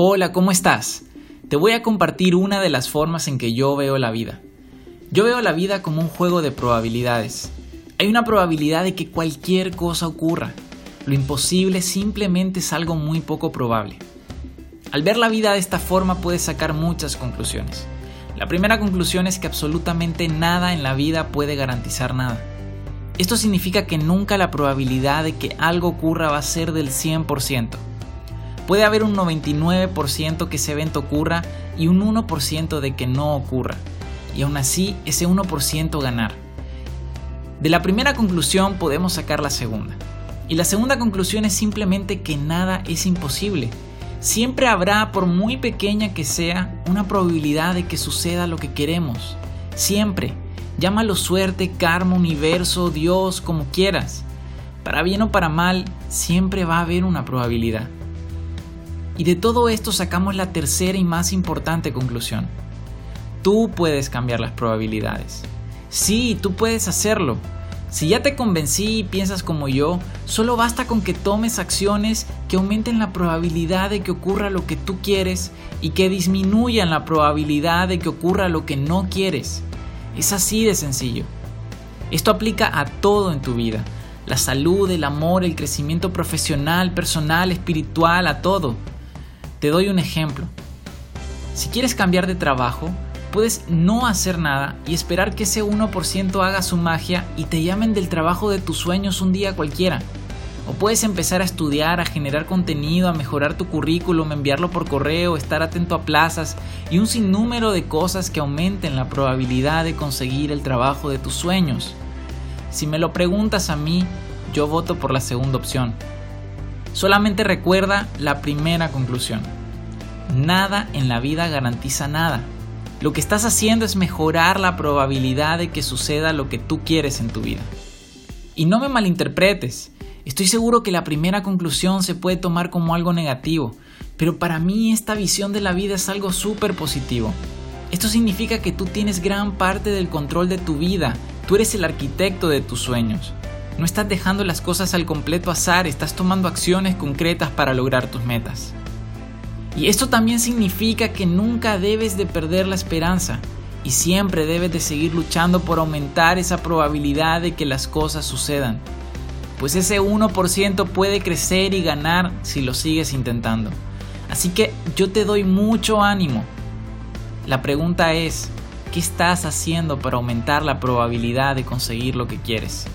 Hola, ¿cómo estás? Te voy a compartir una de las formas en que yo veo la vida. Yo veo la vida como un juego de probabilidades. Hay una probabilidad de que cualquier cosa ocurra. Lo imposible simplemente es algo muy poco probable. Al ver la vida de esta forma puedes sacar muchas conclusiones. La primera conclusión es que absolutamente nada en la vida puede garantizar nada. Esto significa que nunca la probabilidad de que algo ocurra va a ser del 100%. Puede haber un 99% que ese evento ocurra y un 1% de que no ocurra. Y aún así, ese 1% ganar. De la primera conclusión podemos sacar la segunda. Y la segunda conclusión es simplemente que nada es imposible. Siempre habrá, por muy pequeña que sea, una probabilidad de que suceda lo que queremos. Siempre. Llámalo suerte, karma, universo, Dios, como quieras. Para bien o para mal, siempre va a haber una probabilidad. Y de todo esto sacamos la tercera y más importante conclusión. Tú puedes cambiar las probabilidades. Sí, tú puedes hacerlo. Si ya te convencí y piensas como yo, solo basta con que tomes acciones que aumenten la probabilidad de que ocurra lo que tú quieres y que disminuyan la probabilidad de que ocurra lo que no quieres. Es así de sencillo. Esto aplica a todo en tu vida. La salud, el amor, el crecimiento profesional, personal, espiritual, a todo. Te doy un ejemplo. Si quieres cambiar de trabajo, puedes no hacer nada y esperar que ese 1% haga su magia y te llamen del trabajo de tus sueños un día cualquiera. O puedes empezar a estudiar, a generar contenido, a mejorar tu currículum, enviarlo por correo, estar atento a plazas y un sinnúmero de cosas que aumenten la probabilidad de conseguir el trabajo de tus sueños. Si me lo preguntas a mí, yo voto por la segunda opción. Solamente recuerda la primera conclusión. Nada en la vida garantiza nada. Lo que estás haciendo es mejorar la probabilidad de que suceda lo que tú quieres en tu vida. Y no me malinterpretes. Estoy seguro que la primera conclusión se puede tomar como algo negativo, pero para mí esta visión de la vida es algo súper positivo. Esto significa que tú tienes gran parte del control de tu vida, tú eres el arquitecto de tus sueños. No estás dejando las cosas al completo azar, estás tomando acciones concretas para lograr tus metas. Y esto también significa que nunca debes de perder la esperanza y siempre debes de seguir luchando por aumentar esa probabilidad de que las cosas sucedan. Pues ese 1% puede crecer y ganar si lo sigues intentando. Así que yo te doy mucho ánimo. La pregunta es, ¿qué estás haciendo para aumentar la probabilidad de conseguir lo que quieres?